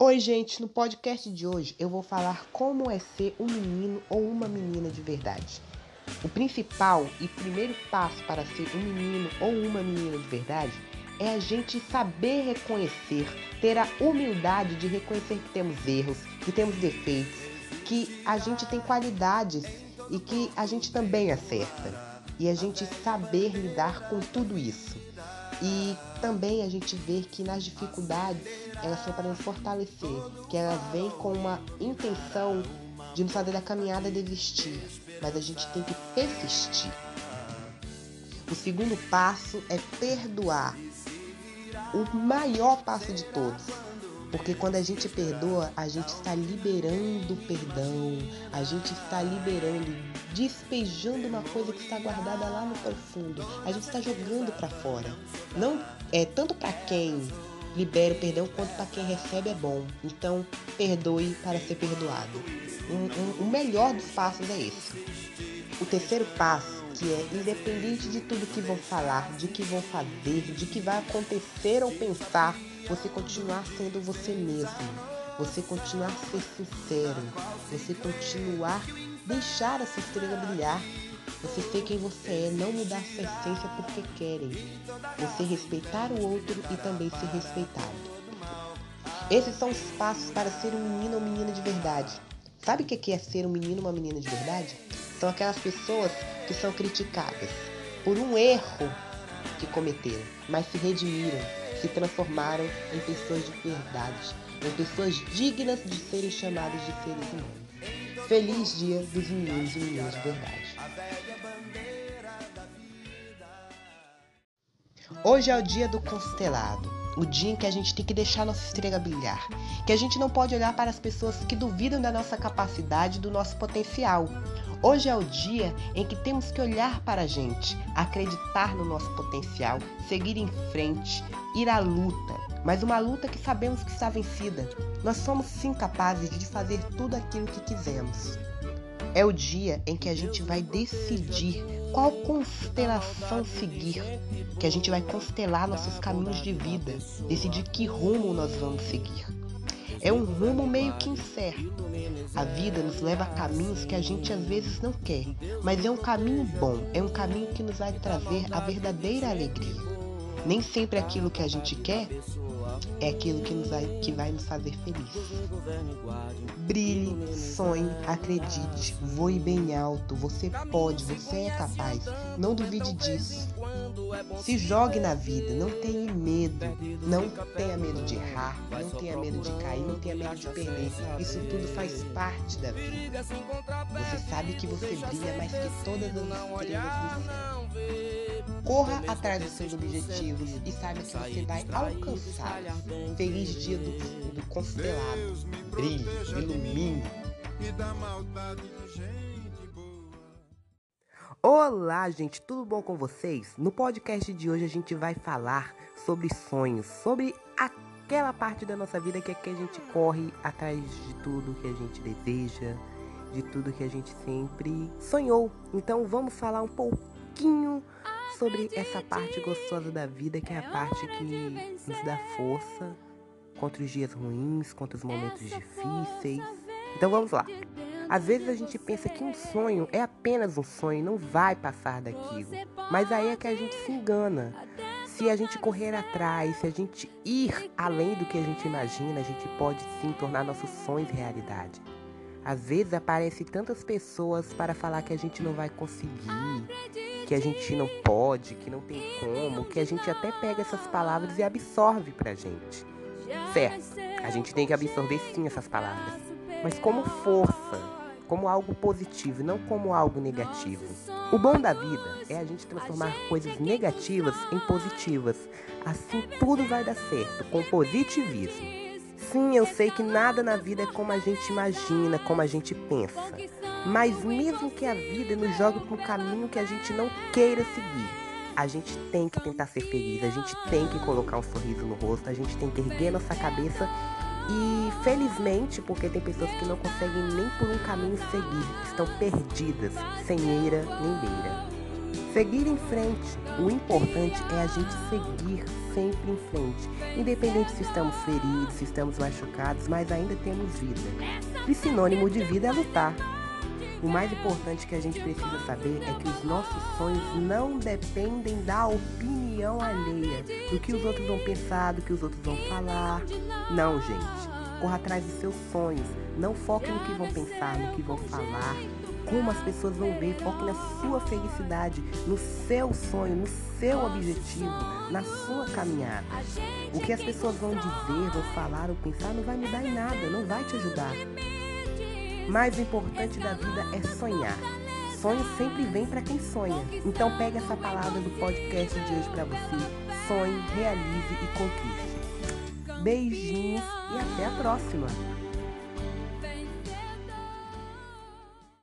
Oi, gente, no podcast de hoje eu vou falar como é ser um menino ou uma menina de verdade. O principal e primeiro passo para ser um menino ou uma menina de verdade é a gente saber reconhecer, ter a humildade de reconhecer que temos erros, que temos defeitos, que a gente tem qualidades e que a gente também acerta. E a gente saber lidar com tudo isso. E também a gente vê que nas dificuldades elas são para nos fortalecer, que elas vêm com uma intenção de nos fazer da caminhada desistir, mas a gente tem que persistir. O segundo passo é perdoar. O maior passo de todos. Porque quando a gente perdoa, a gente está liberando perdão, a gente está liberando, despejando uma coisa que está guardada lá no profundo. A gente está jogando para fora. Não é tanto para quem libera o perdão quanto para quem recebe é bom. Então, perdoe para ser perdoado. Um, um, o melhor dos passos é esse. O terceiro passo, que é independente de tudo que vão falar, de que vão fazer, de que vai acontecer ou pensar, você continuar sendo você mesmo, você continuar ser sincero, você continuar deixar a sua estrela brilhar, você ser quem você é, não mudar sua essência porque querem, você respeitar o outro e também ser respeitado. Esses são os passos para ser um menino ou menina de verdade. Sabe o que é ser um menino ou uma menina de verdade? São aquelas pessoas que são criticadas por um erro que cometeram, mas se redimiram, se transformaram em pessoas de verdade, em pessoas dignas de serem chamadas de seres humanos. Feliz dia dos meninos e meninas de verdade. Hoje é o dia do constelado, o dia em que a gente tem que deixar nossa estrela brilhar, que a gente não pode olhar para as pessoas que duvidam da nossa capacidade, do nosso potencial. Hoje é o dia em que temos que olhar para a gente, acreditar no nosso potencial, seguir em frente, ir à luta, mas uma luta que sabemos que está vencida. Nós somos sim capazes de fazer tudo aquilo que quisermos. É o dia em que a gente vai decidir qual constelação seguir, que a gente vai constelar nossos caminhos de vida, decidir que rumo nós vamos seguir. É um rumo meio que incerto. A vida nos leva a caminhos que a gente às vezes não quer, mas é um caminho bom, é um caminho que nos vai trazer a verdadeira alegria. Nem sempre aquilo que a gente quer é aquilo que, nos que vai nos fazer feliz. Brilhe, sonhe, acredite, voe bem alto. Você pode, você é capaz. Não duvide disso. Se jogue na vida, não tenha medo. Não tenha medo de errar, não tenha medo de cair, não tenha medo de perder. Isso tudo faz parte da vida. Você sabe que você brilha mais que todas as estrelas do céu. Corra atrás dos seus objetivos e saiba que você vai alcançar. Feliz dia do, do constelado. Brilhe, ilumine. Olá, gente, tudo bom com vocês? No podcast de hoje a gente vai falar sobre sonhos, sobre aquela parte da nossa vida que é que a gente corre atrás de tudo que a gente deseja, de tudo que a gente sempre sonhou. Então vamos falar um pouquinho sobre essa parte gostosa da vida, que é a parte que nos dá força contra os dias ruins, contra os momentos difíceis. Então vamos lá. Às vezes a gente pensa que um sonho é apenas um sonho, não vai passar daquilo. Mas aí é que a gente se engana. Se a gente correr atrás, se a gente ir além do que a gente imagina, a gente pode sim tornar nossos sonhos realidade. Às vezes aparecem tantas pessoas para falar que a gente não vai conseguir, que a gente não pode, que não tem como, que a gente até pega essas palavras e absorve pra gente. Certo, a gente tem que absorver sim essas palavras, mas como força, como algo positivo, não como algo negativo. O bom da vida é a gente transformar coisas negativas em positivas. Assim tudo vai dar certo, com positivismo. Sim, eu sei que nada na vida é como a gente imagina, como a gente pensa. Mas mesmo que a vida nos jogue para um caminho que a gente não queira seguir, a gente tem que tentar ser feliz, a gente tem que colocar um sorriso no rosto, a gente tem que erguer nossa cabeça e felizmente, porque tem pessoas que não conseguem nem por um caminho seguir, estão perdidas, sem eira nem beira. Seguir em frente. O importante é a gente seguir sempre em frente. Independente se estamos feridos, se estamos machucados, mas ainda temos vida. E sinônimo de vida é lutar. O mais importante que a gente precisa saber é que os nossos sonhos não dependem da opinião alheia, do que os outros vão pensar, do que os outros vão falar. Não, gente. Corra atrás dos seus sonhos. Não foque no que vão pensar, no que vão falar, como as pessoas vão ver. Foque na sua felicidade, no seu sonho, no seu objetivo, na sua caminhada. O que as pessoas vão dizer, vão falar ou pensar não vai mudar em nada, não vai te ajudar. Mais importante da vida é sonhar. Sonho sempre vem para quem sonha. Então pega essa palavra do podcast de hoje para você. Sonhe, realize e conquiste. Beijinhos e até a próxima!